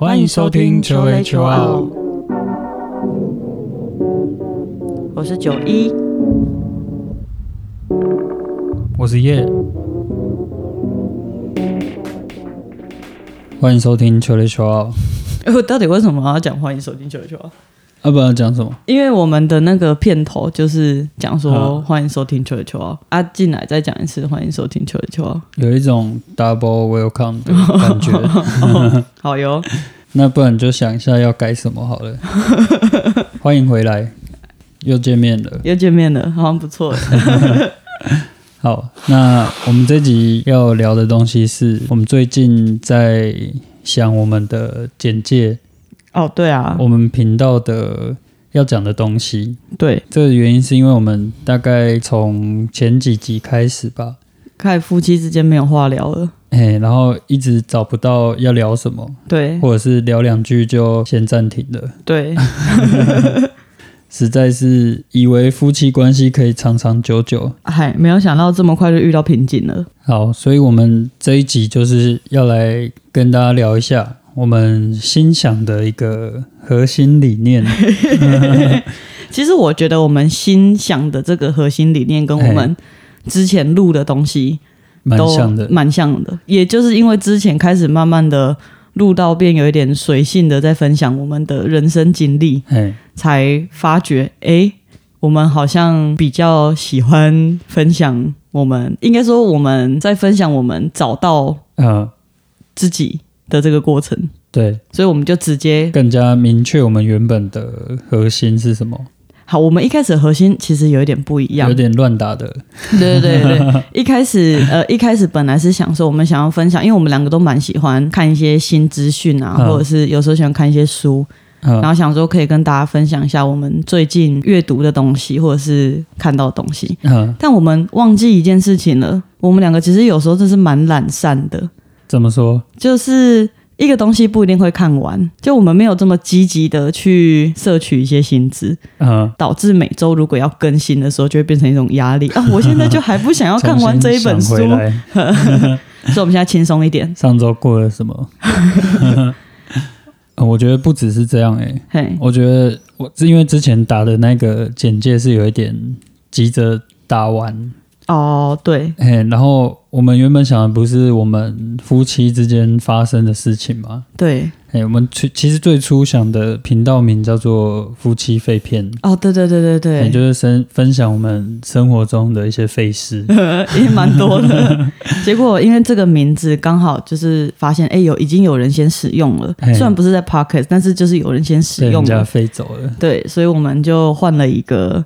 欢迎收听求雷求奥，我是九一，我是叶。欢迎收听求雷求奥。我到底为什么要讲欢迎收听求雷求奥？要不然讲什么？因为我们的那个片头就是讲说欢迎收听求雷求奥啊，进来再讲一次欢迎收听求雷求奥。有一种 double welcome 的感觉。哦 好哟，那不然就想一下要改什么好了。欢迎回来，又见面了。又见面了，好像不错。好，那我们这集要聊的东西是我们最近在想我们的简介，哦，对啊，我们频道的要讲的东西。对，这个原因是因为我们大概从前几集开始吧，看来夫妻之间没有话聊了。哎，然后一直找不到要聊什么，对或者是聊两句就先暂停了，对，实在是以为夫妻关系可以长长久久。嗨，没有想到这么快就遇到瓶颈了。好，所以我们这一集就是要来跟大家聊一下我们心想的一个核心理念。其实我觉得我们心想的这个核心理念跟我们之前录的东西都蛮像的，蛮像的。也就是因为之前开始慢慢的录到变有一点随性的在分享我们的人生经历，哎，才发觉，诶，我们好像比较喜欢分享我们，应该说我们在分享我们找到呃，自己的这个过程，对，所以我们就直接更加明确我们原本的核心是什么，好。我们一开始的核心其实有一点不一样。有，点乱打的，对对对对，一开始呃一开始本来是想说我们想要分享，因为我们两个都蛮喜欢看一些新资讯啊，嗯。或者是有时候喜欢看一些书，嗯。然后想说可以跟大家分享一下我们最近阅读的东西，或者是看到的东西。嗯，但我们忘记一件事情了，我们两个其实有时候真是蛮懒散的，怎么说？就是一个东西不一定会看完，就我们没有这么积极的去摄取一些新知，嗯，导致每周如果要更新的时候，就会变成一种压力啊！我现在就还不想要看完这一本书，所以我们现在轻松一点。上周过了什么？呃 我觉得不只是这样诶、嘿，我觉得我是因为之前打的那个简介是有一点急着打完，哦，对，嘿，然后我们原本想的不是我们夫妻之间发生的事情嘛，对，嘿，我们最其实最初想的频道名叫做夫妻废片，哦，对对对对对，也就是分分享我们生活中的一些废事，也蛮多的。结果因为这个名字刚好就是发现，哎，有已经有人先使用了，嘿。虽然不是在 Pocket，但是就是有人先使被人家用了。废走了。对，所以我们就换了一个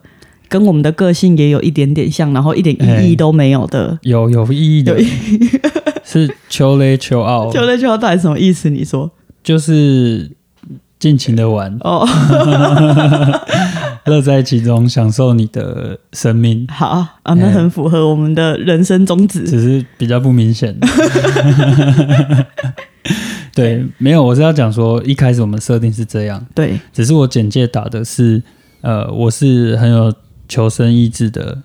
跟我们的个性也有一点点像，然后一点意义都没有的。有有意义的有，是求雷求奥，求雷求奥到底什么意思？你说？就是尽情的玩，哦，乐在其中，享受你的生命，好啊，那很符合我们的人生宗旨。只是比较不明显。对，没有，我是要讲说，一开始我们设定是这样，对，只是我简介打的是，呃，我是很有求生意志的，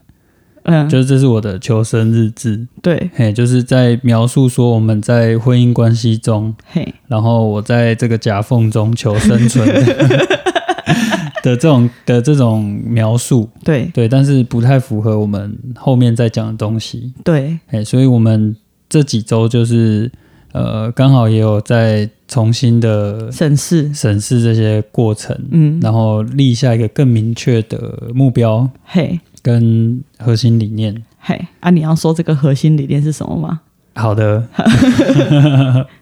嗯，就是这是我的求生日志，对，嘿，就是在描述说我们在婚姻关系中，嘿，然后我在这个夹缝中求生存的 这种的这种描述，对，对，但是不太符合我们后面在讲的东西，对，哎，所以我们这几周就是呃，刚好也有在重新的审视，审视这些过程，嗯，然后立下一个更明确的目标嘿，跟核心理念。嘿，啊，你要说这个核心理念是什么吗？好的，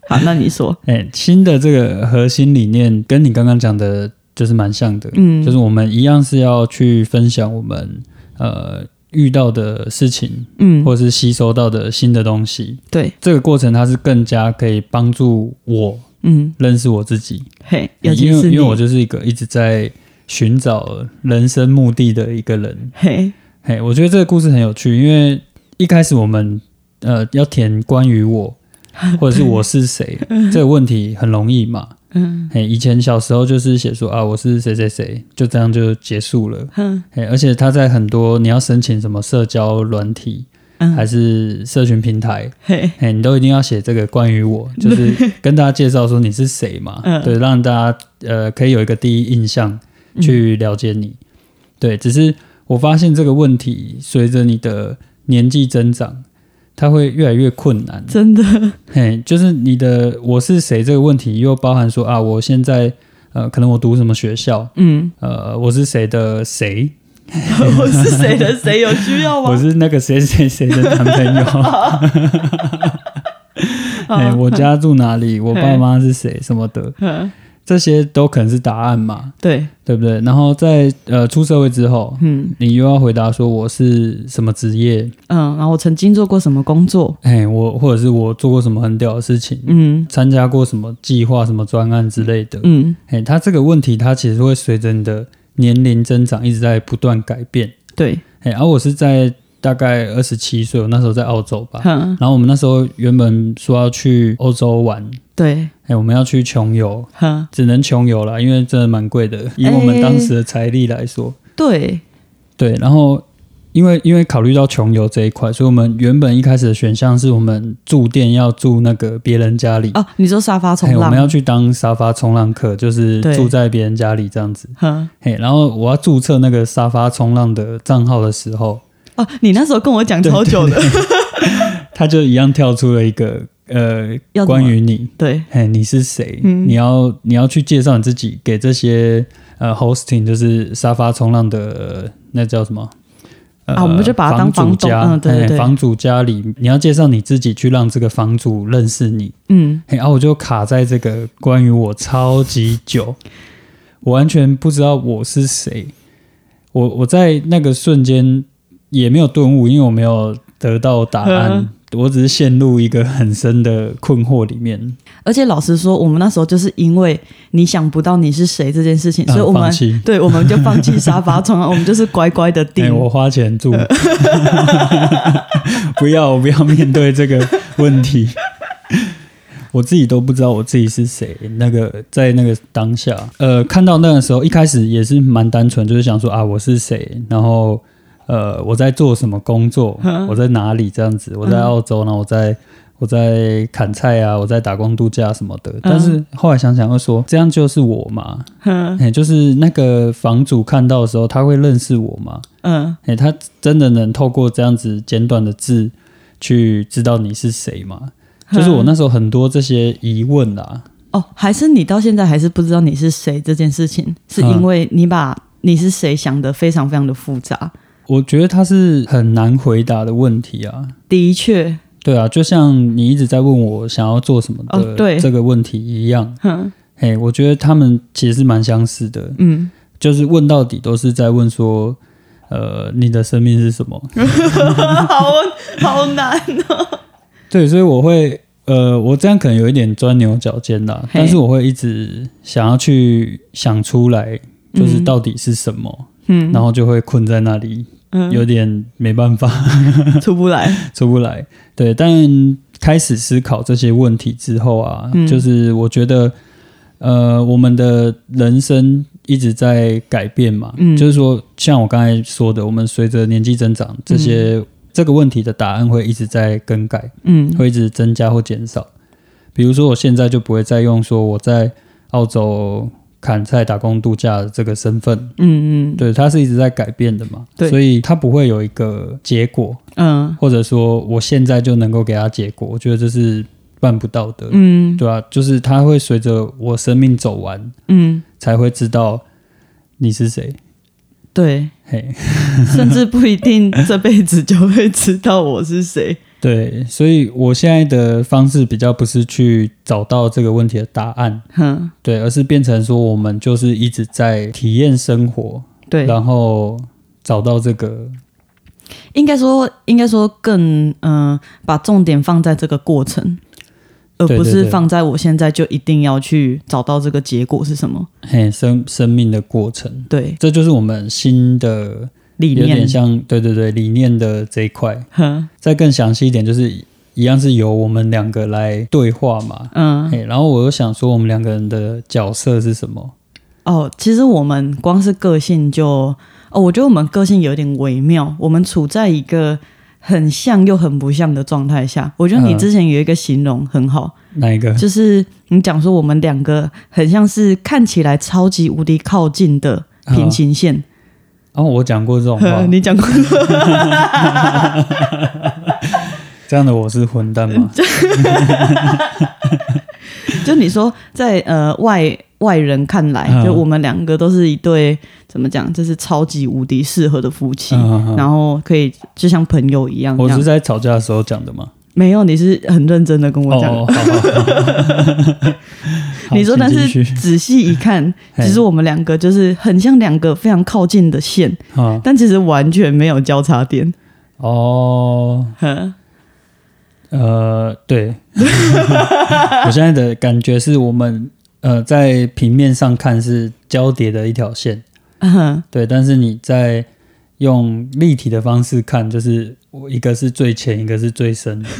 好，那你说，哎，新的这个核心理念跟你刚刚讲的，就是蛮像的，嗯，就是我们一样是要去分享我们呃遇到的事情，嗯，或者是吸收到的新的东西。对，这个过程它是更加可以帮助我嗯，认识我自己，嘿，因为，因为我就是一个一直在寻找人生目的的一个人。嘿，嘿，我觉得这个故事很有趣，因为一开始我们呃要填关于我 或者是我是谁 这个问题很容易嘛。嗯。嘿，以前小时候就是写说啊，我是谁谁谁，就这样就结束了。嗯，嘿，而且他在很多你要申请什么社交软体，嗯。还是社群平台，嘿，哎，你都一定要写这个关于我，就是 跟大家介绍说你是谁嘛，嗯。对，让大家呃可以有一个第一印象去了解你。对，只是我发现这个问题随着你的年纪增长，它会越来越困难。真的，嘿，就是你的我是谁这个问题，又包含说啊，我现在呃，可能我读什么学校，嗯，呃，我是谁的谁，我是谁的谁有需要吗？我是那个谁谁谁的男朋友。哎、我家住哪里？我爸妈是谁？什么的，嗯这些都可能是答案嘛，对，对不对？然后在呃出社会之后，嗯你又要回答说我是什么职业？嗯，然后我曾经做过什么工作？哎、我或者是我做过什么很屌的事情，嗯参加过什么计划、什么专案之类的。嗯，哎、它这个问题，它其实会随着你的年龄增长一直在不断改变。对，哎、而、我是在大概二十七岁，我那时候在澳洲吧。哼，然后我们那时候原本说要去欧洲玩，对，哎、我们要去穷游，哼，只能穷游了，因为真的蛮贵的，以我们当时的财力来说。对，对，然后因为因为考虑到穷游这一块，所以我们原本一开始的选项是我们住店要住那个别人家里，哦，你说沙发冲浪，我们，要去当沙发冲浪客，就是住在别人家里这样子。哼，嘿，然后我要注册那个沙发冲浪的账号的时候，哦，你那时候跟我讲超久的，他就一样跳出了一个呃要关于你，对，嘿，你是谁？嗯。你要你要去介绍你自己给这些呃 hosting，就是沙发冲浪的、呃那叫什么？呃啊我们就把它当房主家，嗯对对对。房主家里你要介绍你自己，去让这个房主认识你。嗯，嘿，然、后我就卡在这个关于我超级久，我完全不知道我是谁。我我在那个瞬间也没有顿悟，因为我没有得到答案，嗯我只是陷入一个很深的困惑里面，而且老实说，我们那时候就是因为你想不到你是谁这件事情，所以我们。对我们就放弃沙发床，我们就是乖乖的 哎、订。我花钱住，不要，我不要面对这个问题。我自己都不知道我自己是谁。那个在那个当下，呃，看到那个时候，一开始也是蛮单纯，就是想说啊，我是谁，然后呃，我在做什么工作，我在哪里这样子，我在澳洲，呢我在我在砍菜啊，我在打工度假什么的。但是后来想想又说，这样就是我嘛，嗯哎、就是那个房主看到的时候，他会认识我吗？嗯，哎、他真的能透过这样子简短的字去知道你是谁吗？就是我那时候很多这些疑问啦，哦，还是你到现在还是不知道你是谁这件事情，是嗯因为你把你是谁想的非常非常的复杂。我觉得它是很难回答的问题啊。的确，对啊，就像你一直在问我想要做什么的这个问题一样，哼，嘿，我觉得他们其实是蛮相似的，嗯，就是问到底都是在问说，呃，你的生命是什么？好好难哦。对，所以我会，呃，我这样可能有一点钻牛角尖啦，但是我会一直想要去想出来，就是到底是什么，嗯，然后就会困在那里，嗯有点没办法 出不来。出不来。对，但开始思考这些问题之后啊，嗯就是我觉得，呃，我们的人生一直在改变嘛，嗯就是说，像我刚才说的，我们随着年纪增长，这些、这个问题的答案会一直在更改。嗯会一直增加或减少。比如说，我现在就不会再用说我在澳洲砍菜打工度假的这个身份，嗯嗯。对，它是一直在改变的嘛，对。所以它不会有一个结果，嗯。或者说我现在就能够给他结果，我觉得这是办不到的，嗯。对啊，就是它会随着我生命走完，嗯，才会知道你是谁。对，嘿，甚至不一定这辈子就会知道我是谁。对，所以我现在的方式比较不是去找到这个问题的答案，哼，对，而是变成说我们就是一直在体验生活，对，然后找到这个，应该说，应该说更嗯、呃把重点放在这个过程，而不是放在我现在就一定要去找到这个结果是什么。嘿生生命的过程，对，这就是我们新的理念有点，像，对对对，理念的这一块。哼，再更详细一点，就是一样是由我们两个来对话嘛。嗯，嘿，然后我又想说，我们两个人的角色是什么？哦，其实我们光是个性就，哦，我觉得我们个性有点微妙，我们处在一个很像又很不像的状态下。我觉得你嗯之前有一个形容很好，哪一个？就是你讲说我们两个很像是看起来超级无敌靠近的平行线。哦，我讲过这种话，你讲过，这样的我是混蛋吗？就你说在呃外外人看来，嗯就我们两个都是一对怎么讲，就是超级无敌适合的夫妻，嗯嗯嗯然后可以就像朋友一样我是。在吵架的时候讲的吗？没有，你是很认真的跟我讲。哦，好好好好你说，但是仔细一看，其实我们两个就是很像两个非常靠近的线，啊但其实完全没有交叉点。哦，哼呃，对，我现在的感觉是我们呃在平面上看是交叠的一条线，哼。对，但是你在用立体的方式看，就是我一个是最浅，一个是最深，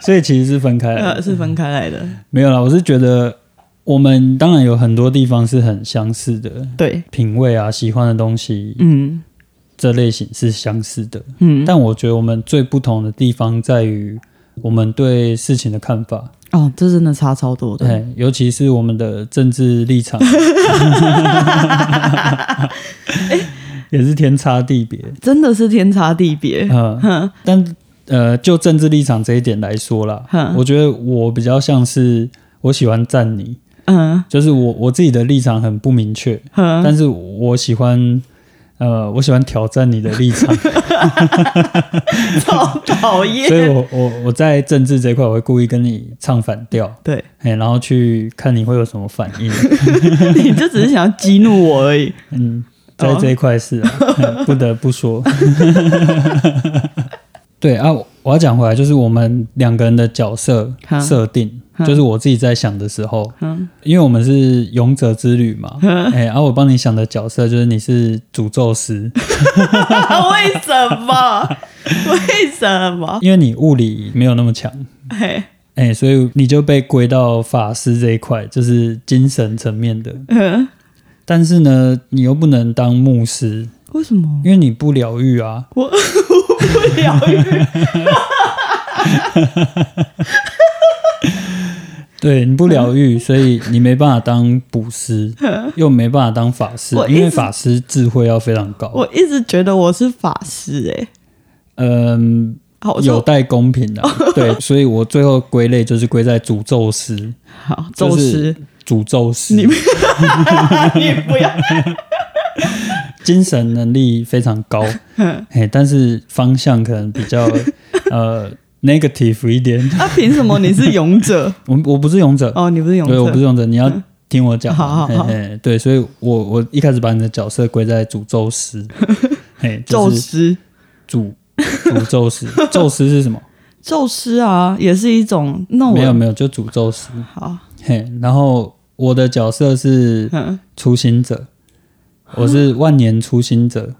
所以其实是分开来的呃，是分开来的。没有啦，我是觉得我们当然有很多地方是很相似的，对，品味啊、喜欢的东西，嗯这类型是相似的。嗯，但我觉得我们最不同的地方在于我们对事情的看法，哦，这真的差超多的。对，尤其是我们的政治立场，也是天差地别。真的是天差地别。嗯，哼但呃，就政治立场这一点来说啦，我觉得我比较像是我喜欢站你，嗯就是我我自己的立场很不明确，哼，但是我喜欢。呃，我喜欢挑战你的立场，超讨厌。所以我我我在政治这一块，我会故意跟你唱反调，对，嘿，然后去看你会有什么反应。你就只是想要激怒我而已。嗯，在这一块是、不得不说。对啊，我要讲回来，就是我们两个人的角色哈设定，就是我自己在想的时候，嗯因为我们是勇者之旅嘛，哎，然、后我帮你想的角色就是你是诅咒师，为什么？为什么？因为你物理没有那么强，哎，哎，所以你就被归到法师这一块，就是精神层面的。嗯，但是呢，你又不能当牧师，为什么？因为你不疗愈啊。我不疗愈。对，你不疗愈，所以你没办法当卜师，又没办法当法师因为法师智慧要非常高。我一直觉得我是法师、欸，嗯，有待公平的、对，所以我最后归类就是归在诅咒师，好，宙就是斯，诅咒师，你 你不要，精神能力非常高，哎，但是方向可能比较 呃 negative 一点。那、凭什么你是勇者？我我不是勇者，哦，你不是勇者，对，我不是勇者，你要听我讲。好好好嘿嘿对，所以我我一开始把你的角色归在诅咒师，嘿，宙就是斯。诅诅咒师，咒师是什么？宙斯啊，也是一种那没有没有，就诅咒师。好，嘿，然后我的角色是嗯，初心者，我是万年初心者，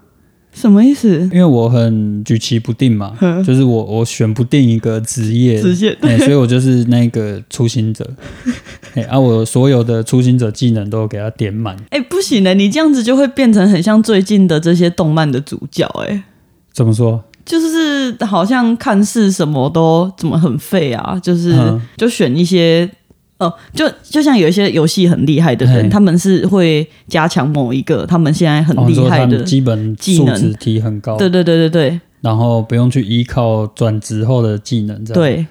什么意思？因为我很举棋不定嘛，嗯就是我我选不定一个职业，职业哎，所以我就是那个初心者，哎，啊，我所有的初心者技能都给他点满，哎、不行的，你这样子就会变成很像最近的这些动漫的主角、哎，怎么说？就是好像看似什么都怎么很废啊，就是、嗯就选一些。哦，就就像有一些游戏很厉害的人，他们是会加强某一个他们现在很厉害的，基本技能。素质提很高，对对对对对。然后不用去依靠转职后的技能，这样。对。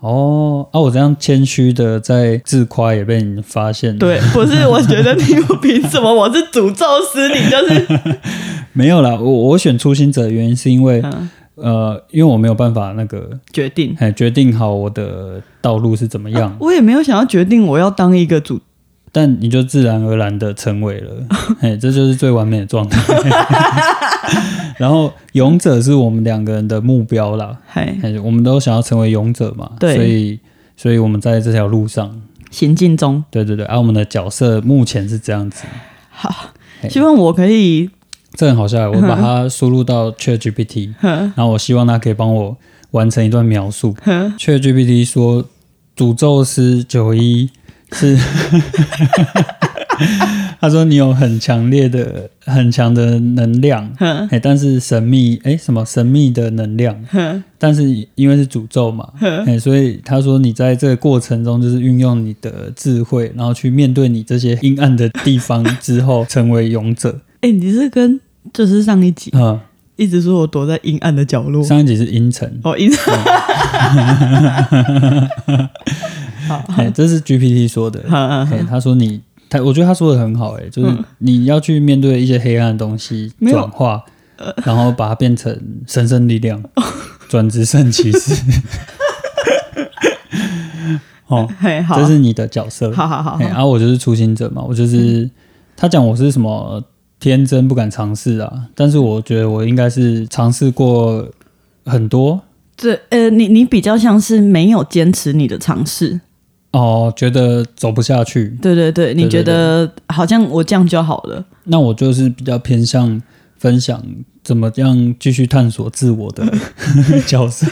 哦，啊，我这样谦虚的在自夸，也被你发现。，对，不是，我觉得你凭什么？我是诅咒师，你就是 没有啦，我我选初心者的原因是因为，嗯呃，因为我没有办法那个，决定。哎，决定好我的道路是怎么样，我也没有想要决定我要当一个主，但你就自然而然的成为了，哎，这就是最完美的状态。然后勇者是我们两个人的目标啦，哎，我们都想要成为勇者嘛，对所以所以我们在这条路上，行进中。对对对，而、啊、我们的角色目前是这样子，好，希望我可以，这很好笑，我把它输入到 ChatGPT，然后我希望它可以帮我完成一段描述。ChatGPT 说，诅咒师九一是 他说你有很强烈的、很强的能量，哼哎，但是神秘，哎，什么神秘的能量？但是因为是诅咒嘛，哎，所以他说你在这个过程中，就是运用你的智慧，然后去面对你这些阴暗的地方之后，成为勇者。哎、你是跟就是上一集嗯，一直说我躲在阴暗的角落，上一集是阴沉，哦，阴沉。好 哎，这是 GPT 说的。哎，他说你，他我觉得他说的很好，哎，就是嗯你要去面对一些黑暗的东西，转化，然后把它变成神圣力量，转职圣骑士。哦，嘿，好，这是你的角色。好好好哎，然后我就是初心者嘛，我就是他讲我是什么天真不敢尝试啊，但是我觉得我应该是尝试过很多。这呃，你你比较像是没有坚持你的尝试，哦，觉得走不下去，对对对，你觉得好像我这样就好了，那我就是比较偏向分享怎么样继续探索自我的角色，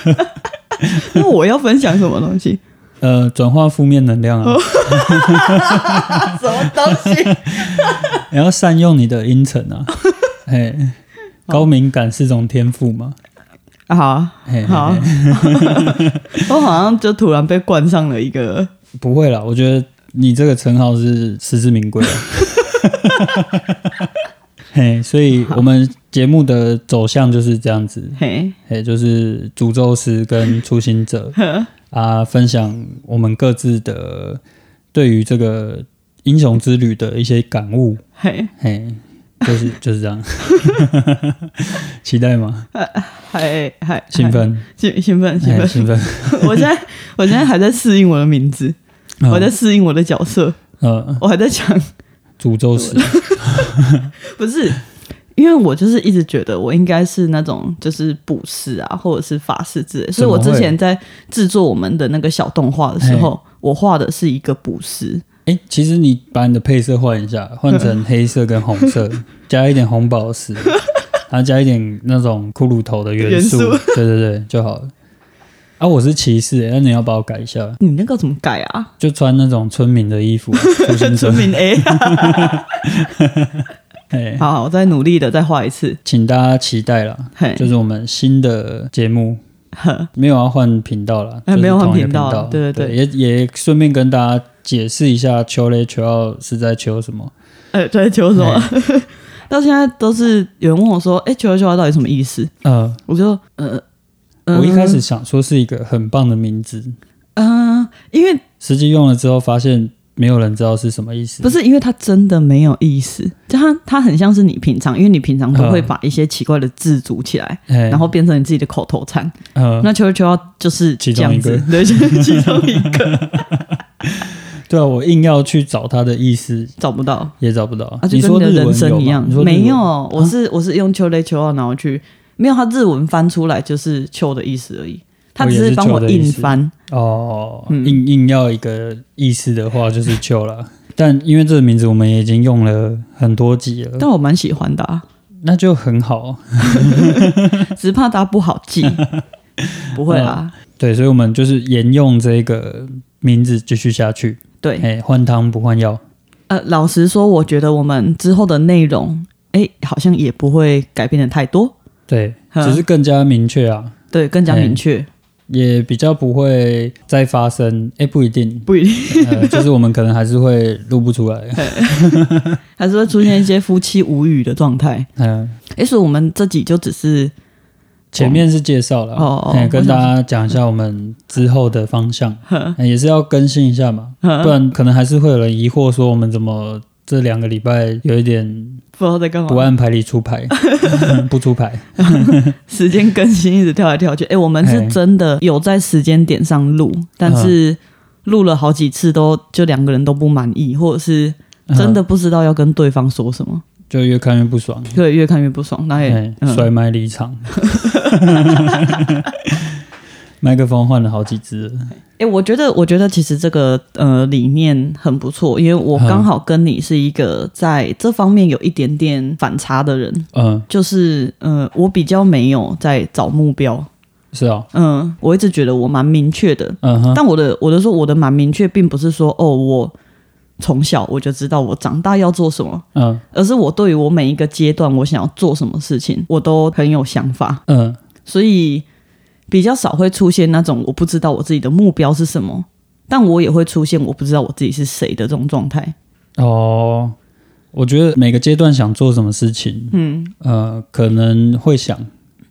那我要分享什么东西？呃，转化负面能量啊，什么东西？你要善用你的阴沉啊，嘿，高敏感是种天赋嘛，好嘿，嘿好嘿，我好像就突然被冠上了一个，不会啦，我觉得你这个称号是实至名归啊。嘿，所以我们节目的走向就是这样子，嘿，嘿，就是诅咒师跟初心者。呵啊，分享我们各自的对于这个英雄之旅的一些感悟，嘿，嘿，就是 就是这样，期待吗？还还兴奋，兴兴奋兴奋！嘿兴奋，我现在我现在还在适应我的名字，嗯。我在适应我的角色，嗯我还在讲，诅咒师，不是。因为我就是一直觉得我应该是那种就是卜师啊，或者是法师之类，所以我之前在制作我们的那个小动画的时候，我画的是一个卜师，哎、其实你把你的配色换一下，换成黑色跟红色，加一点红宝石，然后加一点那种骷髅头的元素，元素对对对，就好了。啊，我是骑士、欸，那你要把我改一下，你那个怎么改啊？就穿那种村民的衣服，村。民 A，哎，好好，我再努力的再画一次。请大家期待了，嘿，就是我们新的节目，呵。没有要换频道了，哎就是没有换频道对对对。也也顺便跟大家解释一下求雷求奥是在求什么。哎、在求什么？到现在都是有人问我说：“哎、求雷求奥到底什么意思？呃，？”我就呃，我一开始想说是一个很棒的名字，嗯、呃因为实际用了之后发现没有人知道是什么意思。不是因为它真的没有意思，就它它很像是你平常，因为你平常都会嗯。把一些奇怪的字组起来，哎，然后变成你自己的口头禅。呃，那求求到就是这样子，对，就是其中一个。对啊，我硬要去找它的意思。找不到。也找不到。啊，就你跟你的人说日文生一样？没有，啊？我是我是用秋雷秋奥，然后去没有，它日文翻出来就是秋的意思而已，它只是帮我硬翻。哦，嗯硬硬要一个意思的话就是秋了。但因为这个名字我们也已经用了很多集了，但我蛮喜欢的、啊，那就很好。只是怕它不好记。不会啦，对，所以我们就是沿用这个名字继续下去。对，哎，换汤不换药。呃，老实说，我觉得我们之后的内容，哎，好像也不会改变的太多，对，嗯只是更加明确啊，对，更加哎明确，也比较不会再发生。哎，不一定，不一定，呃，就是我们可能还是会录不出来。还是会出现一些夫妻无语的状态。嗯，哎，所以我们这集就只是前面是介绍了，哦哦哎跟大家讲一下我们之后的方向，也是要更新一下嘛，不然可能还是会有人疑惑说我们怎么这两个礼拜有一点不知道在干嘛不，按牌理出牌，不出牌。时间更新一直跳来跳去。哎，我们是真的有在时间点上录，但是录了好几次都就两个人都不满意，或者是真的嗯不知道要跟对方说什么，就越看越不爽，对，越看越不爽。那也甩麦离场。麦克风换了好几支。了，哎、我觉得，我觉得其实这个呃理念很不错，因为我刚好跟你是一个在这方面有一点点反差的人，嗯，就是呃，我比较没有在找目标，是啊，嗯、我一直觉得我蛮明确的，嗯哼，但我的我的说我的蛮明确，并不是说哦我从小我就知道我长大要做什么，嗯。而是我对于我每一个阶段我想要做什么事情，我都很有想法，嗯。所以比较少会出现那种我不知道我自己的目标是什么，但我也会出现我不知道我自己是谁的这种状态。哦，我觉得每个阶段想做什么事情，嗯呃，可能会想，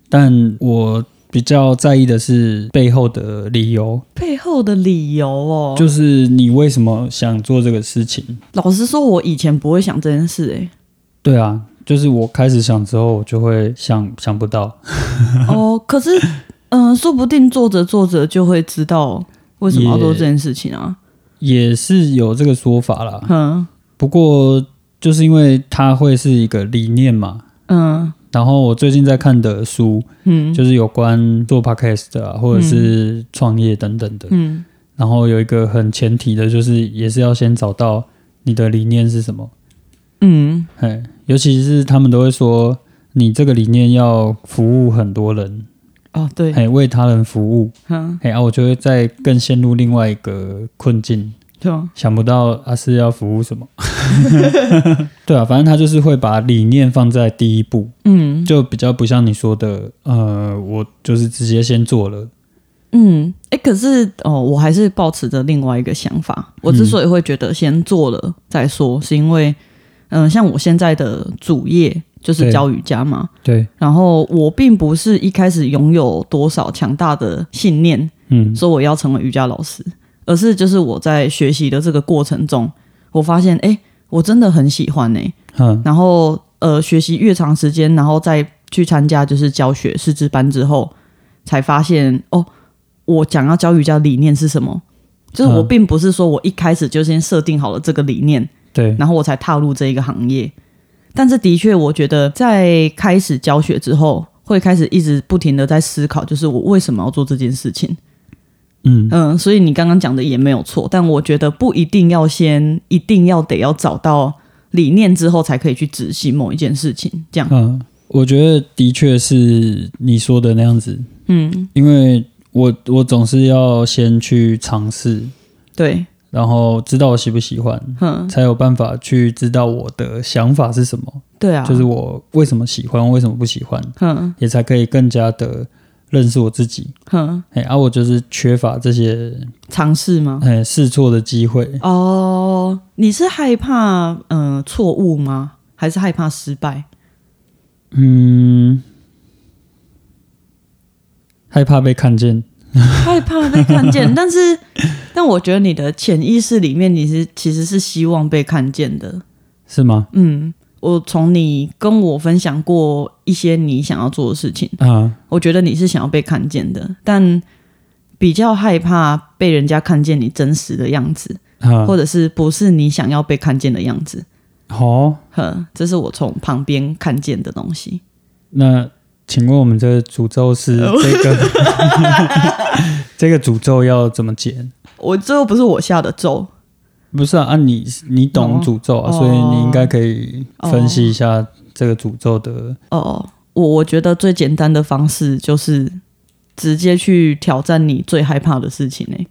但我比较在意的是背后的理由，背后的理由哦，就是你为什么想做这个事情。老实说，我以前不会想这件事、欸，对啊，就是我开始想之后，我就会想想不到。哦，可是，嗯、说不定做着做着就会知道为什么要做这件事情啊。也是有这个说法啦，嗯不过就是因为它会是一个理念嘛。嗯然后我最近在看的书，嗯，就是有关做 podcast 啊，或者是创业等等的。嗯然后有一个很前提的，就是也是要先找到你的理念是什么。嗯嘿，尤其是他们都会说，你这个理念要服务很多人，哦对，哎，为他人服务。嗯哎，啊，我就会再更陷入另外一个困境，对吗，想不到他是要服务什么。对啊，反正他就是会把理念放在第一步，嗯就比较不像你说的，呃，我就是直接先做了。嗯，哎，可是哦，我还是保持着另外一个想法。我之所以会觉得先做了再说，是因为，嗯、像我现在的主业就是教瑜伽嘛，对，然后我并不是一开始拥有多少强大的信念，嗯。说我要成为瑜伽老师，而是就是我在学习的这个过程中，我发现，哎，我真的很喜欢呢、嗯。然后呃，学习越长时间，然后再去参加就是教学师资班之后，才发现哦，我想要教瑜伽理念是什么。就是我嗯。并不是说我一开始就先设定好了这个理念，对，然后我才踏入这一个行业。但是的确，我觉得在开始教学之后，会开始一直不停的在思考，就是我为什么要做这件事情。嗯。嗯，所以你刚刚讲的也没有错，但我觉得不一定要先，一定要得要找到理念之后，才可以去执行某一件事情。这样，嗯，我觉得的确是你说的那样子，嗯，因为我我总是要先去尝试，对，然后知道我喜不喜欢，嗯，才有办法去知道我的想法是什么，对啊，就是我为什么喜欢，为什么不喜欢，嗯也才可以更加的认识我自己。哼，哎，啊，我就是缺乏这些尝试吗？哎试错的机会。哦，你是害怕嗯错误吗？还是害怕失败？嗯，害怕被看见。害怕被看见，但是，但我觉得你的潜意识里面，你是其实是希望被看见的。是吗？嗯，我从你跟我分享过一些你想要做的事情，啊，我觉得你是想要被看见的，但比较害怕被人家看见你真实的样子，嗯，或者是不是你想要被看见的样子。好，呵，这是我从旁边看见的东西。那请问我们这个诅咒是呃这个 这个诅咒要怎么解？我这又不是我下的咒，不是啊，啊你你懂诅咒啊，哦所以你应该可以分析一下这个诅咒的。哦，我我觉得最简单的方式就是直接去挑战你最害怕的事情呢、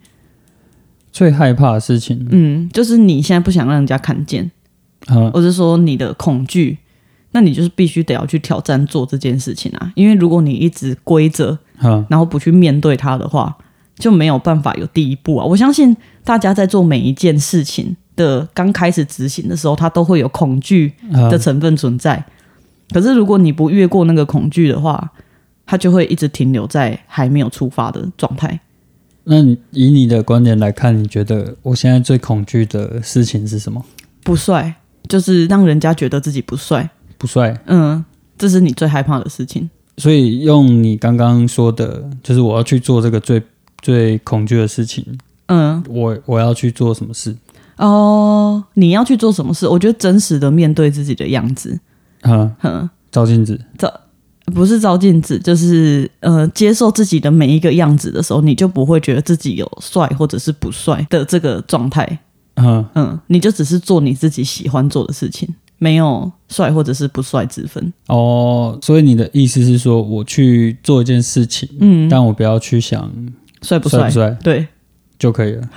最害怕的事情，嗯，就是你现在不想让人家看见，啊，或者说你的恐惧，那你就是必须得要去挑战做这件事情啊。因为如果你一直规着，啊，然后不去面对它的话，就没有办法有第一步啊。我相信大家在做每一件事情的刚开始执行的时候，它都会有恐惧啊的成分存在。可是如果你不越过那个恐惧的话，它就会一直停留在还没有出发的状态。那你以你的观点来看，你觉得我现在最恐惧的事情是什么？不帅，就是让人家觉得自己不帅。不帅。嗯，这是你最害怕的事情。所以用你刚刚说的，就是我要去做这个最最恐惧的事情，嗯，我我要去做什么事？哦，你要去做什么事？我觉得真实的面对自己的样子，嗯，哼，照镜子。照不是照镜子，就是呃，接受自己的每一个样子的时候，你就不会觉得自己有帅或者是不帅的这个状态。嗯，嗯，你就只是做你自己喜欢做的事情，没有帅或者是不帅之分。哦，所以你的意思是说，我去做一件事情，嗯，但我不要去想帅不帅？帅不帅，对，就可以了。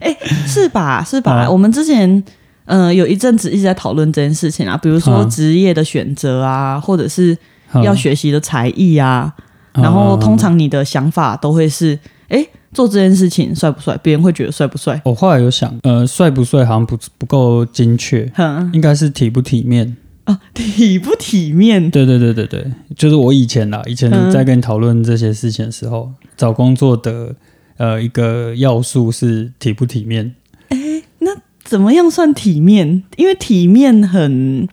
哎、是吧？是吧？啊我们之前呃有一阵子一直在讨论这件事情啊，比如说啊职业的选择啊，或者是嗯要学习的才艺啊，嗯然后通常你的想法都会是，哎、做这件事情帅不帅？别人会觉得帅不帅？我后来有想，呃，帅不帅好像不不够精确，哼应该是体不体面。啊，体不体面？对对对对对，就是我以前啦，以前嗯在跟你讨论这些事情的时候，找工作的呃一个要素是体不体面。怎么样算体面？因为体面很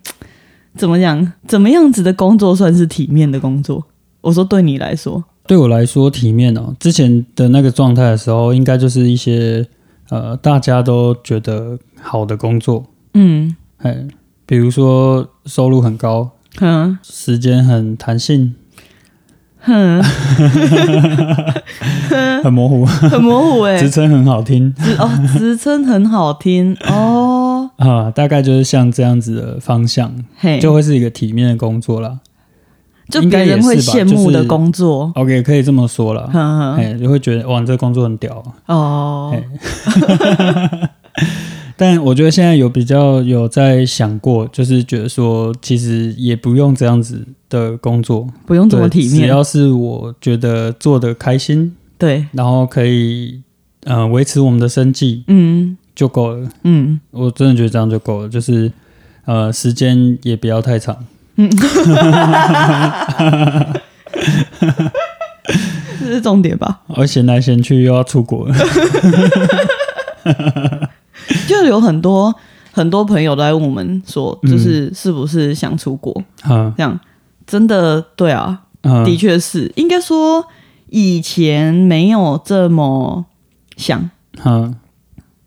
怎么讲？怎么样子的工作算是体面的工作？我说对你来说，对我来说，体面哦，之前的那个状态的时候，应该就是一些呃大家都觉得好的工作，嗯哎，比如说收入很高，嗯时间很弹性，哼，很模糊，很模糊哎、职称很好听职哦，职称很好听哦，啊，大概就是像这样子的方向，嘿，就会是一个体面的工作啦。就别人会羡慕的就是工作，OK，可以这么说啦。哼哼，哎，就会觉得哇，你这个工作很屌。哦，哎 但我觉得现在有比较有在想过，就是觉得说，其实也不用这样子的工作，不用这么体面，只要是我觉得做的开心，对，然后可以呃维持我们的生计嗯就够了。嗯，我真的觉得这样就够了，就是呃时间也不要太长。这是重点吧？我闲来闲去又要出国了，就有很多很多朋友都来问我们说，嗯。就是是不是想出国？嗯这样真的对啊，嗯，的确是，应该说以前没有这么想，嗯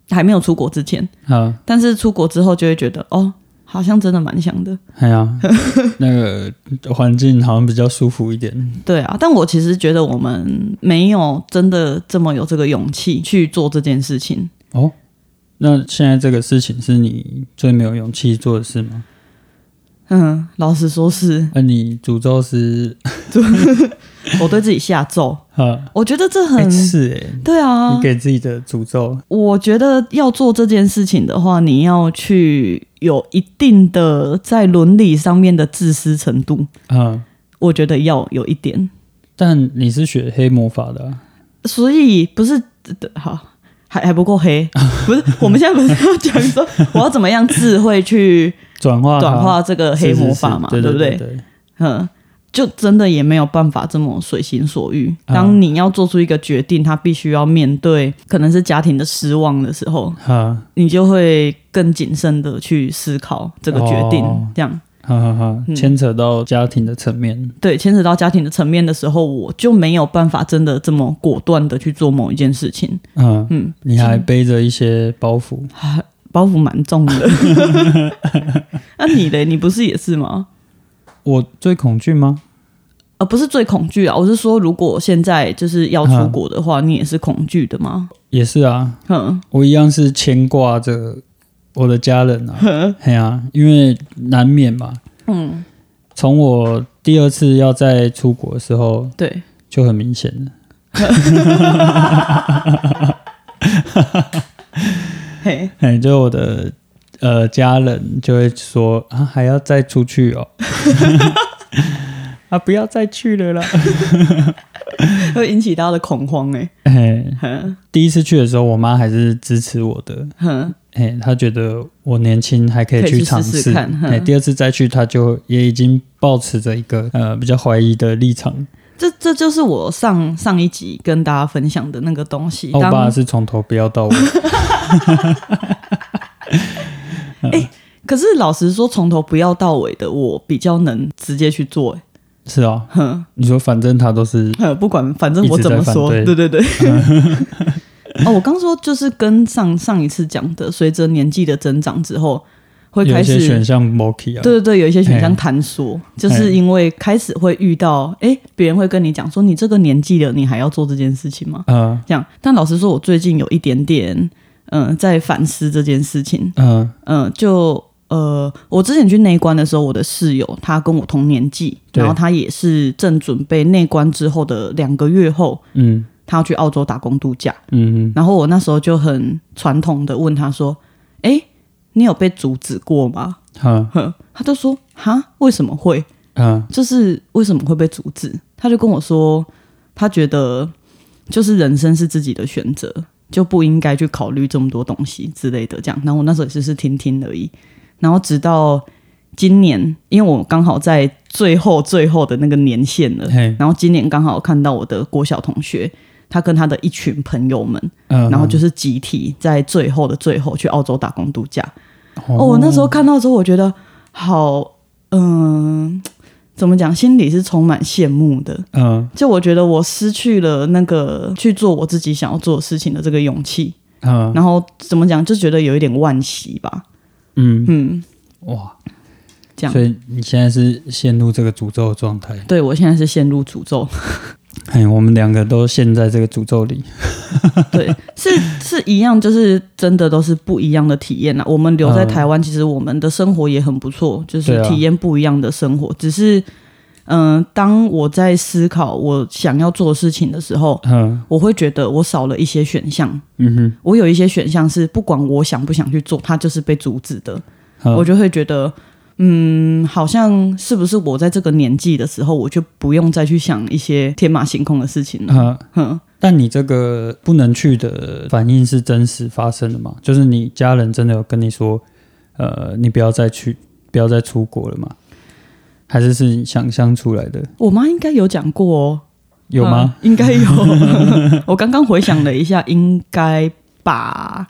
还没有出国之前，嗯，但是出国之后就会觉得，哦，好像真的蛮像的。哎呀，那个环境好像比较舒服一点。对啊，但我其实觉得我们没有真的这么有这个勇气去做这件事情。哦，那现在这个事情是你最没有勇气做的事吗？嗯，老实说是那、你诅咒是 我对自己下咒，啊，我觉得这哎很、是哎、对啊你。给自己的诅咒，我觉得要做这件事情的话，你要去有一定的在伦理上面的自私程度，嗯，我觉得要有一点。但你是学黑魔法的、啊，所以不是好，还还不够黑，不是？我们现在不是要讲说我要怎么样智慧去转化转化这个黑魔法嘛，是是是对不对？对，嗯，就真的也没有办法这么随心所欲。啊当你要做出一个决定，他必须要面对可能是家庭的失望的时候，哈你就会更谨慎的去思考这个决定。哦这样哈哈哈，嗯牵扯到家庭的层面，对，牵扯到家庭的层面的时候，我就没有办法真的这么果断的去做某一件事情。嗯，嗯，你还背着一些包袱，包袱蛮重的。那、你嘞？你不是也是吗？我最恐惧吗？呃，不是最恐惧啊，我是说，如果现在就是要出国的话，你也是恐惧的吗？也是啊，嗯，我一样是牵挂着我的家人啊，哎呀、因为难免嘛。嗯，从我第二次要再出国的时候对，就很明显了，嘿，哎，就我的呃家人就会说啊，还要再出去哦，啊，不要再去了啦。会引起大家的恐慌哎、哎，哼第一次去的时候，我妈还是支持我的，哼，哎，她觉得我年轻还可以去去尝试。看哼哎，第二次再去，她就也已经抱持着一个呃比较怀疑的立场。这这就是我上上一集跟大家分享的那个东西。我爸是从头不要到尾，可是老实说，从头不要到尾的，我比较能直接去做、欸。是啊。哼，你说反正他都是 呃，不管，反正我怎么说，对。对对。哦，我刚说就是跟上上一次讲的，随着年纪的增长之后，会开始选项 m o k 啊，对对对，有一些选项坍缩，就是因为开始会遇到，哎，别人会跟你讲说，你这个年纪了，你还要做这件事情吗？嗯。这样，但老实说，我最近有一点点，嗯、在反思这件事情，嗯。嗯、就呃，我之前去内关的时候，我的室友他跟我同年纪，然后他也是正准备内关之后的两个月后，嗯他要去澳洲打工度假，嗯然后我那时候就很传统的问他说：“哎，你有被阻止过吗哼，？”哼，他就说：“哈，为什么会？嗯就是为什么会被阻止？”他就跟我说，他觉得就是人生是自己的选择，就不应该去考虑这么多东西之类的。这样，然后我那时候也只是听听而已。然后直到今年，因为我刚好在最后最后的那个年限了，然后今年刚好看到我的国小同学，他跟他的一群朋友们，嗯，然后就是集体在最后的最后去澳洲打工度假。哦哦，我那时候看到之后，我觉得好，嗯、怎么讲，心里是充满羡慕的。嗯就我觉得我失去了那个去做我自己想要做的事情的这个勇气，嗯然后怎么讲，就觉得有一点惋惜吧。嗯，嗯，哇，这样所。以你现在是陷入这个诅咒的状态。对我现在是陷入诅咒，哎，我们两个都陷在这个诅咒里。对，是是一样，就是真的都是不一样的体验啦。我们留在台湾，其实我们的生活也很不错，就是体验不一样的生活。只是，嗯、当我在思考我想要做的事情的时候，嗯我会觉得我少了一些选项。嗯哼我有一些选项是不管我想不想去做，它就是被阻止的。嗯，我就会觉得，嗯，好像是不是我在这个年纪的时候，我就不用再去想一些天马行空的事情了。嗯，哼，但你这个不能去的反应是真实发生的吗？就是你家人真的有跟你说，呃，你不要再去，不要再出国了吗？还是是你想象出来的？我妈应该有讲过哦。有吗？嗯应该有。我刚刚回想了一下，应该吧。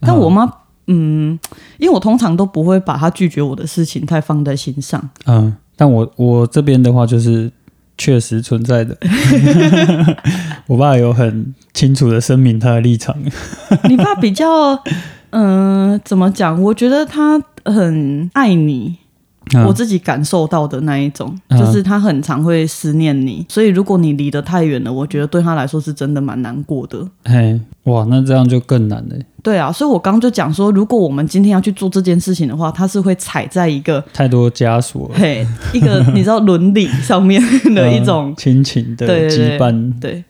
但我妈，嗯，因为我通常都不会把她拒绝我的事情太放在心上。嗯，但我我这边的话就是确实存在的。我爸有很清楚的声明他的立场。你爸比较，嗯、怎么讲？我觉得他很爱你。嗯我自己感受到的那一种，嗯就是他很常会思念你，所以如果你离得太远了，我觉得对他来说是真的蛮难过的。嘿，哇，那这样就更难了，对啊，所以我刚刚就讲说，如果我们今天要去做这件事情的话，他是会踩在一个太多枷锁，嘿一个 你知道伦理上面的一种嗯亲情的羁绊。对，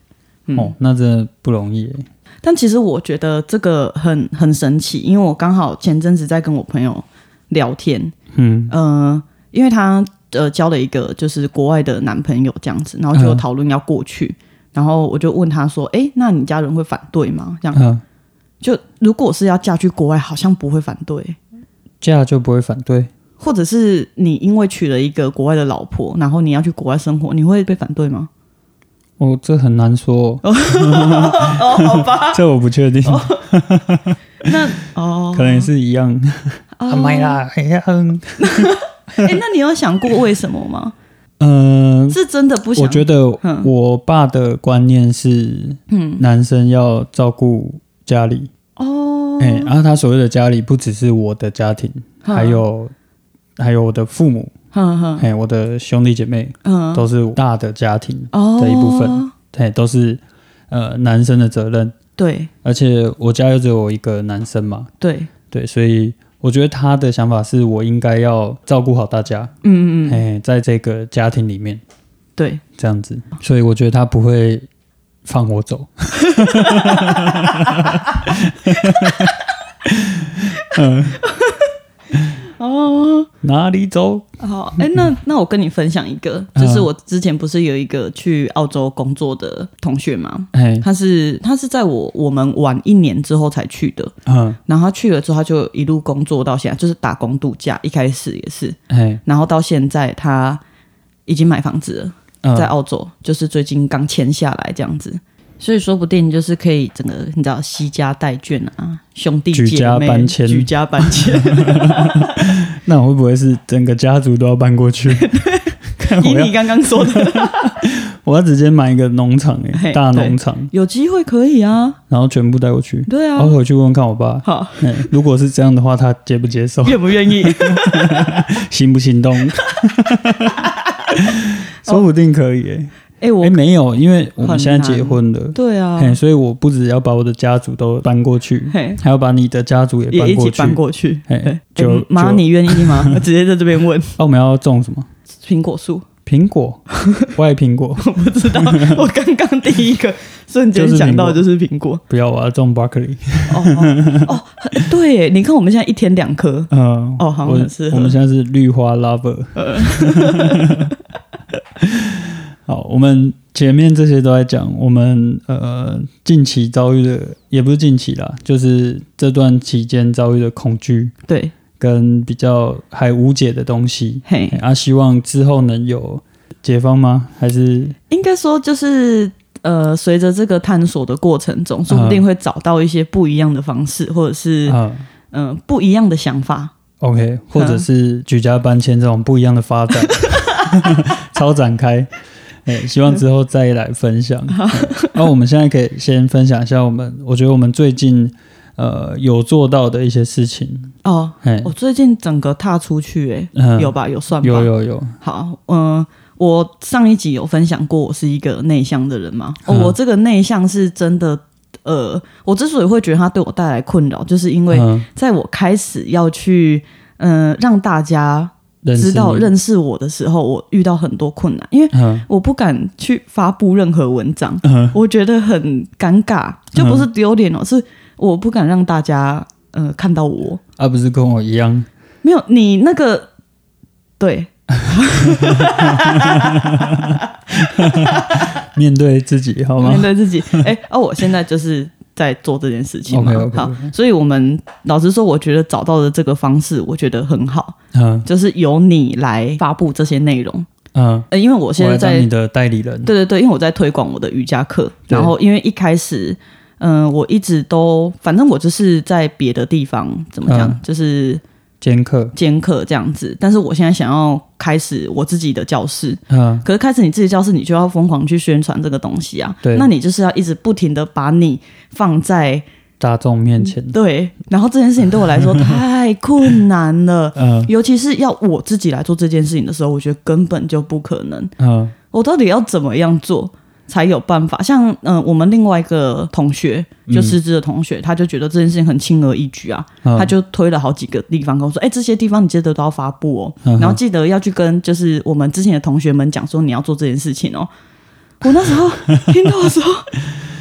嗯。哦，那真的不容易。但其实我觉得这个很很神奇，因为我刚好前阵子在跟我朋友聊天，嗯呃，因为她呃交了一个就是国外的男朋友这样子，然后就讨论要过去，然后我就问她说：“哎，那你家人会反对吗？”这样嗯，就如果是要嫁去国外，好像不会反对。嫁就不会反对。或者是你因为娶了一个国外的老婆，然后你要去国外生活，你会被反对吗？哦，这很难说，哦，好吧，这我不确定，那哦，可能也是一样。买啦，哎呀，嗯，哎、那你有想过为什么吗？嗯，是真的不想？我觉得嗯。我爸的观念是，嗯，男生要照顾家里，哦，哎，然后他所谓的家里不只是我的家庭，哼还有还有我的父母，哎，我的兄弟姐妹嗯，都是大的家庭，哦。的一部分，哎，都是呃男生的责任，对。而且我家又只有我一个男生嘛，对，对，所以我觉得他的想法是我应该要照顾好大家，嗯嗯嗯，哎，在这个家庭里面对，这样子，所以我觉得他不会放我走。嗯，哦，哪里走？好，哎、那那我跟你分享一个，就是我之前不是有一个去澳洲工作的同学嘛，哎，他是他是在我我们晚一年之后才去的，嗯，然后他去了之后，他就一路工作到现在，就是打工度假，一开始也是，哎，然后到现在他已经买房子了。嗯。在澳洲，就是最近刚签下来这样子，所以说不定就是可以整个你知道惜家带眷啊，兄弟举家姐妹搬迁举家搬迁，那我会不会是整个家族都要搬过去？以你刚刚说的，我要直接买一个农场哎、嘿大农场，有机会可以啊，然后全部带过去。对啊然，后回去问问看我爸，好，哎如果是这样的话，他接不接受，愿不愿意？心不心动？说不定可以哎、哎、我哎、没有，因为我们现在结婚了，对啊，嘿，所以我不只要把我的家族都搬过去，嘿，还要把你的家族也也一起搬过去。搬过去。嘿妈，就你愿意吗？直接在这边问啊，我们要种什么？苹果树，苹果，我爱苹果，我不知道，我刚刚第一个瞬间想到的就是苹果。不要，我要种 broccoli。哦哦，对，你看我们现在一天两颗。嗯，哦，好像是。我们现在是绿花 lover。好，我们前面这些都在讲我们呃近期遭遇的，也不是近期啦，就是这段期间遭遇的恐惧。对。跟比较还无解的东西，嘿，啊，希望之后能有解放吗？还是应该说就是呃，随着这个探索的过程中，说不定会找到一些不一样的方式，或者是嗯不一样的想法。OK，或者是举家搬迁这种不一样的发展，超展开。哎，希望之后再来分享。那我们现在可以先分享一下我们，我觉得我们最近。呃，有做到的一些事情哦。我最近整个踏出去，哎，有吧？有算吧？有有有。好，嗯，我上一集有分享过，我是一个内向的人嘛。哦，我这个内向是真的，呃，我之所以会觉得它对我带来困扰，就是因为在我开始要去，嗯，让大家知道认识我的时候，我遇到很多困难，因为我不敢去发布任何文章，我觉得很尴尬，就不是丢脸哦，是。我不敢让大家呃看到我，而不是跟我一样。没有你那个对，面对自己好吗？面对自己。哎，哦，我现在就是在做这件事情嘛。好，所以我们老实说，我觉得找到的这个方式，我觉得很好。嗯，就是由你来发布这些内容。嗯，因为我现在在你的代理人。对对对，因为我在推广我的瑜伽课，然后因为一开始。嗯，我一直都，反正我就是在别的地方怎么讲，就是兼课兼课这样子。但是我现在想要开始我自己的教室，嗯，可是开始你自己教室，你就要疯狂去宣传这个东西啊。对，那你就是要一直不停的把你放在大众面前。对，然后这件事情对我来说太困难了，嗯，尤其是要我自己来做这件事情的时候，我觉得根本就不可能。嗯，我到底要怎么样做？才有办法，像嗯，我们另外一个同学，就师资的同学，他就觉得这件事情很轻而易举啊，他就推了好几个地方跟我说，哎，这些地方你记得都要发布哦，然后记得要去跟就是我们之前的同学们讲说你要做这件事情哦。我那时候 听到的时候，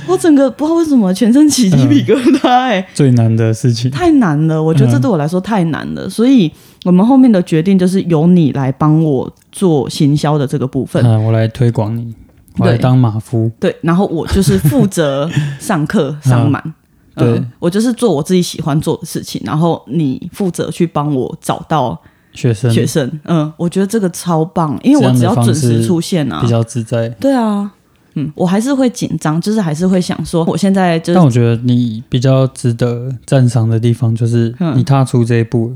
我整个不知道为什么全身起鸡皮疙瘩，哎，最难的事情。太难了，我觉得这对我来说太难了，所以我们后面的决定就是由你来帮我做行销的这个部分，嗯我来推广你。我来当马夫，对，然后我就是负责 上课上满，对。我就是做我自己喜欢做的事情，然后你负责去帮我找到学生。学生，嗯，我觉得这个超棒，因为我只要准时出现啊，比较自在，对啊，嗯，我还是会紧张，就是还是会想说，我现在就，但我觉得你比较值得赞赏的地方就是你踏出这一步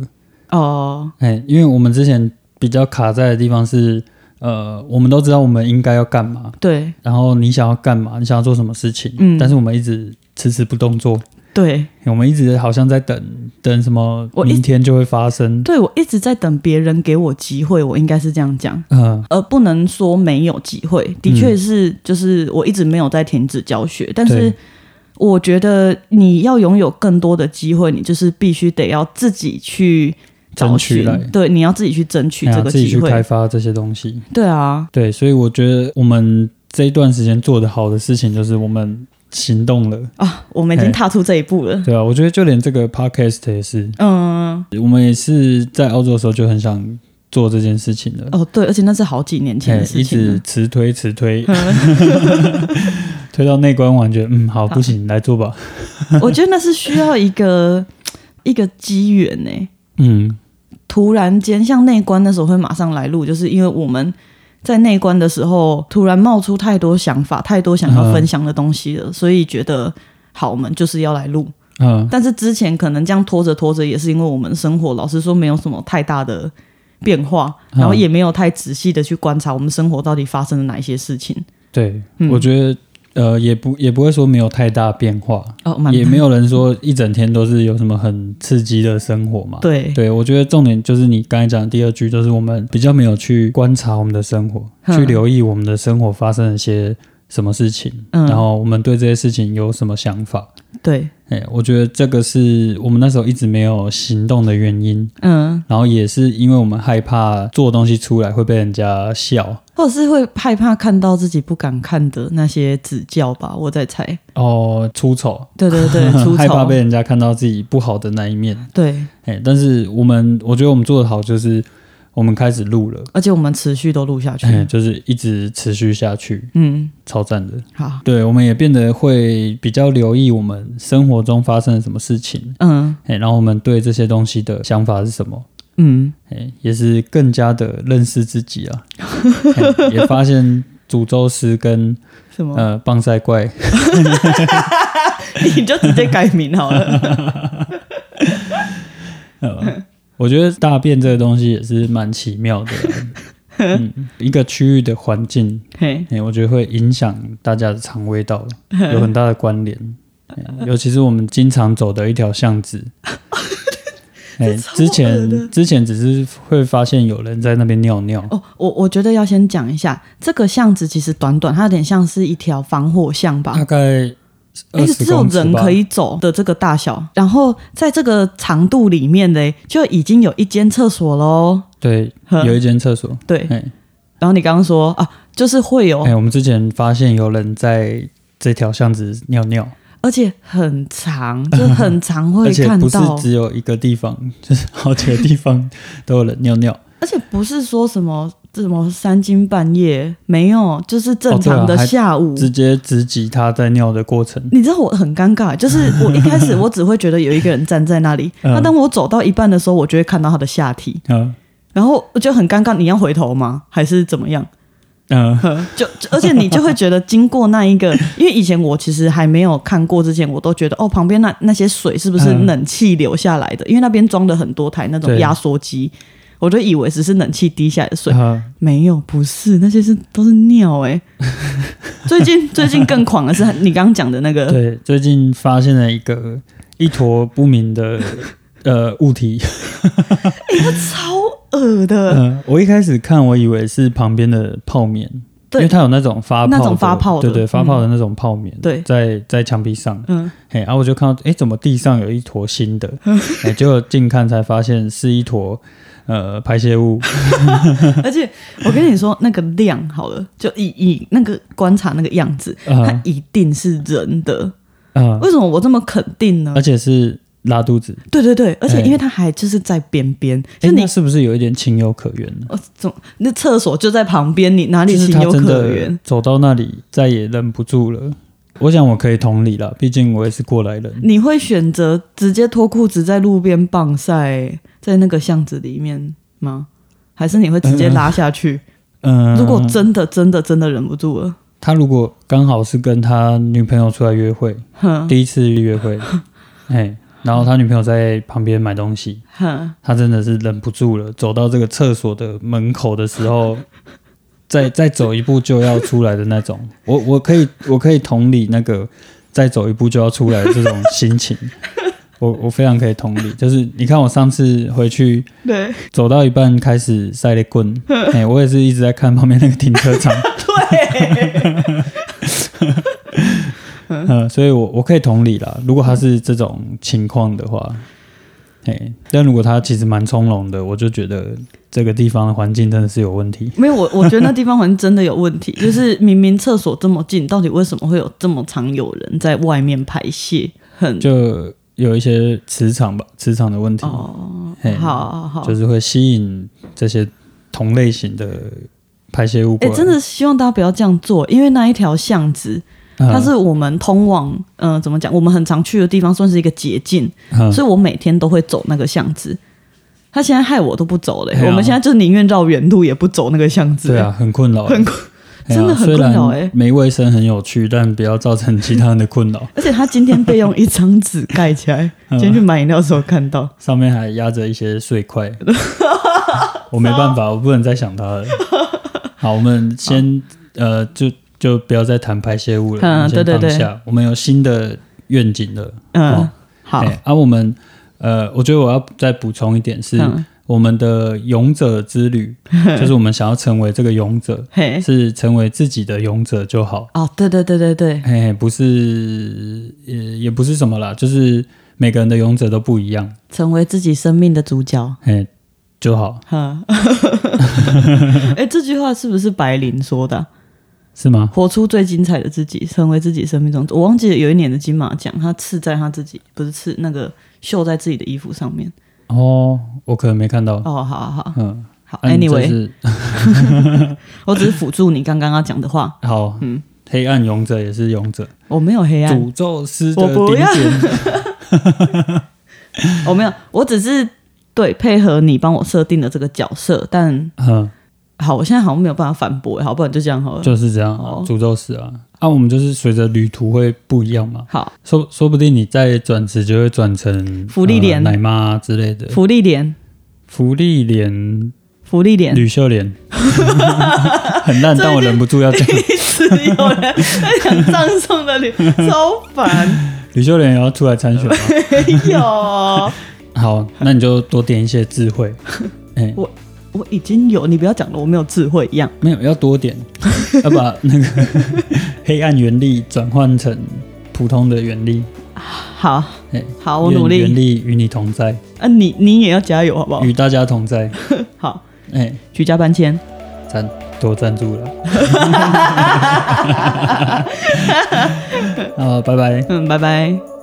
哦，哎，因为我们之前比较卡在的地方是。呃，我们都知道我们应该要干嘛，对。然后你想要干嘛？你想要做什么事情？嗯。但是我们一直迟迟不动作，对。我们一直好像在等等什么，明天就会发生。对，我一直在等别人给我机会，我应该是这样讲，嗯，而不能说没有机会。的确是，就是我一直没有在停止教学，但是我觉得你要拥有更多的机会，你就是必须得要自己去。争取来，对，你要自己去争取这个机会，自己去开发这些东西。对啊，对，所以我觉得我们这一段时间做的好的事情，就是我们行动了啊，我们已经踏出这一步了。对啊，我觉得就连这个 podcast 也是，嗯，我们也是在澳洲的时候就很想做这件事情的。哦，对，而且那是好几年前的事情，一直辞推辞推，推到内关完，觉得嗯，好，不行，来做吧。我觉得那是需要一个一个机缘呢，嗯。突然间，像内观的时候会马上来录，就是因为我们在内观的时候突然冒出太多想法、太多想要分享的东西了，所以觉得好，我们就是要来录。嗯，但是之前可能这样拖着拖着，也是因为我们生活老实说没有什么太大的变化，然后也没有太仔细的去观察我们生活到底发生了哪一些事情。对，我觉得。呃，也不也不会说没有太大变化，也没有人说一整天都是有什么很刺激的生活嘛。对，对我觉得重点就是你刚才讲的第二句，就是我们比较没有去观察我们的生活，去留意我们的生活发生一些什么事情，嗯然后我们对这些事情有什么想法。对，哎，我觉得这个是我们那时候一直没有行动的原因，嗯，然后也是因为我们害怕做东西出来会被人家笑。或者是会害怕看到自己不敢看的那些指教吧，我在猜。哦，出丑，对对对，出丑害怕被。人家看到自己不好的那一面。对，哎，但是我们，我觉得我们做的好，就是我们开始录了，而且我们持续都录下去。哎，就是一直持续下去，嗯，超赞的。好，对，我们也变得会比较留意我们生活中发生了什么事情，嗯。哎，然后我们对这些东西的想法是什么，嗯，哎，也是更加的认识自己啊，哎也发现诅咒师跟什么？呃棒赛怪，你就直接改名好了。呃，我觉得大便这个东西也是蛮奇妙的啊、嗯，一个区域的环境，嘿，哎，我觉得会影响大家的肠胃道，有很大的关联。哎尤其是我们经常走的一条巷子，哎，之前之前只是会发现有人在那边尿尿，哦，我我觉得要先讲一下，这个巷子其实短短，它有点像是一条防火巷吧。大。概二哎，十只有人可以走的这个大小，然后在这个长度里面嘞，就已经有一间厕所喽。对，有一间厕所。对，哎然后你刚刚说啊，就是会有，哎，我们之前发现有人在这条巷子尿尿，而且很长，就很长会看到不是看到，只有一个地方，就是好几个地方都有人尿尿。而且不是说什么什么三更半夜，没有，就是正常的哦啊还下午。直接直击他在尿的过程。你知道我很尴尬，就是我一开始我只会觉得有一个人站在那里，嗯那当我走到一半的时候，我就会看到他的下体，嗯然后我就很尴尬，你要回头吗？还是怎么样？嗯 就就而且你就会觉得经过那一个，因为以前我其实还没有看过之前，我都觉得哦，旁边那那些水是不是嗯冷气流下来的？因为那边装的很多台那种压缩机，我就以为只是冷气滴下来的水，啊没有，不是，那些是都是尿哎、最近最近更狂的是你刚刚讲的那个，对，最近发现了一个一坨不明的呃物体。超恶的，嗯，我一开始看我以为是旁边的泡棉，因对为它有那种发泡的那种发泡的。对对，发泡的那种泡棉，对。在在墙壁上。嗯，嘿，然后我就看到，哎，怎么地上有一坨新的？哎，结果近看才发现是一坨呃排泄物。而且我跟你说，那个量好了，就以以那个观察那个样子，它啊一定是人的。啊，为什么我这么肯定呢而？且是拉肚子。对对对，而且哎因为它还就是在边边，就哎，你那是不是有一点情有可原呢？哦，怎么那厕所就在旁边，你哪里情有可原？走到那里，再也忍不住了。我想我可以同理了，毕竟我也是过来人。你会选择直接脱裤子在路边棒晒，在那个巷子里面吗？还是你会直接拉下去？嗯，如果真的真的真的忍不住了，他如果刚好是跟他女朋友出来约会，哼第一次约会，哎，然后他女朋友在旁边买东西，哼，他真的是忍不住了，走到这个厕所的门口的时候，再再走一步就要出来的那种，我我可以我可以同理那个再走一步就要出来的这种心情。我我非常可以同理，就是你看我上次回去对。走到一半开始塞雷棍，哎、我也是一直在看旁边那个停车场，对，嗯，所以我我可以同理啦。如果他是这种情况的话，哎，但如果他其实蛮从容的，我就觉得这个地方的环境真的是有问题。没有我，我觉得那地方环境真的有问题，就是明明厕所这么近，到底为什么会有这么常有人在外面排泄？很就有一些磁场吧，磁场的问题，哦，好好好，就是会吸引这些同类型的排泄物过哎、来。真的希望大家不要这样做，因为那一条巷子，嗯，它是我们通往，嗯、怎么讲？我们很常去的地方，算是一个捷径，嗯。所以我每天都会走那个巷子。他现在害我都不走了、我们现在就宁愿绕远路，也不走那个巷子、对啊，，很困扰，很困，真的很困扰欸。没卫生很有趣，但不要造成其他人的困扰。而且他今天被用一张纸盖起来，天去买饮料的时候看到，上面还压着一些碎块，我没办法，我不能再想他了。好，我们先呃，就就不要再谈排泄物了，嗯我们先对对对放下。我们有新的愿景了。嗯，哦好，哎啊，我们呃，我觉得我要再补充一点是，嗯我们的勇者之旅，就是我们想要成为这个勇者，是成为自己的勇者就好。哦，对对对对对，嘿，不是，也也不是什么啦，就是每个人的勇者都不一样，成为自己生命的主角，嘿就好，哈。哎，这句话是不是白灵说的啊？是吗？活出最精彩的自己，成为自己生命中。我忘记了有一年的金马奖，他刺在他自己，不是刺那个绣在自己的衣服上面。哦，我可能没看到。哦，好好好嗯，好，anyway，是 我只是辅助你刚刚要讲的话。好，嗯黑暗勇者也是勇者，我没有黑暗，诅咒师的我不要顶点。我没有，我只是对配合你帮我设定的这个角色。但嗯，好，我现在好像没有办法反驳，好，不然就这样好了。就是这样啊哦，诅咒死啊。啊，我们就是随着旅途会不一样嘛，好，说说不定你再转职就会转成福利脸呃奶妈之类的，福利脸，福利脸、福利脸，吕秀莲，很烂，但我忍不住要讲。一直有人在讲葬送的脸，超烦。吕秀莲也要出来参选吗？没 有，好，那你就多点一些智慧。哎、我我已经有，你不要讲了，我没有智慧一样。没有，要多点，要把那个 黑暗原力转换成普通的原力。好，哎、好，我努力原力。力与你同在，啊，你你也要加油，好不好？与大家同在。好，哎、居家搬迁。赞，多赞助了。好，拜拜。嗯，拜拜。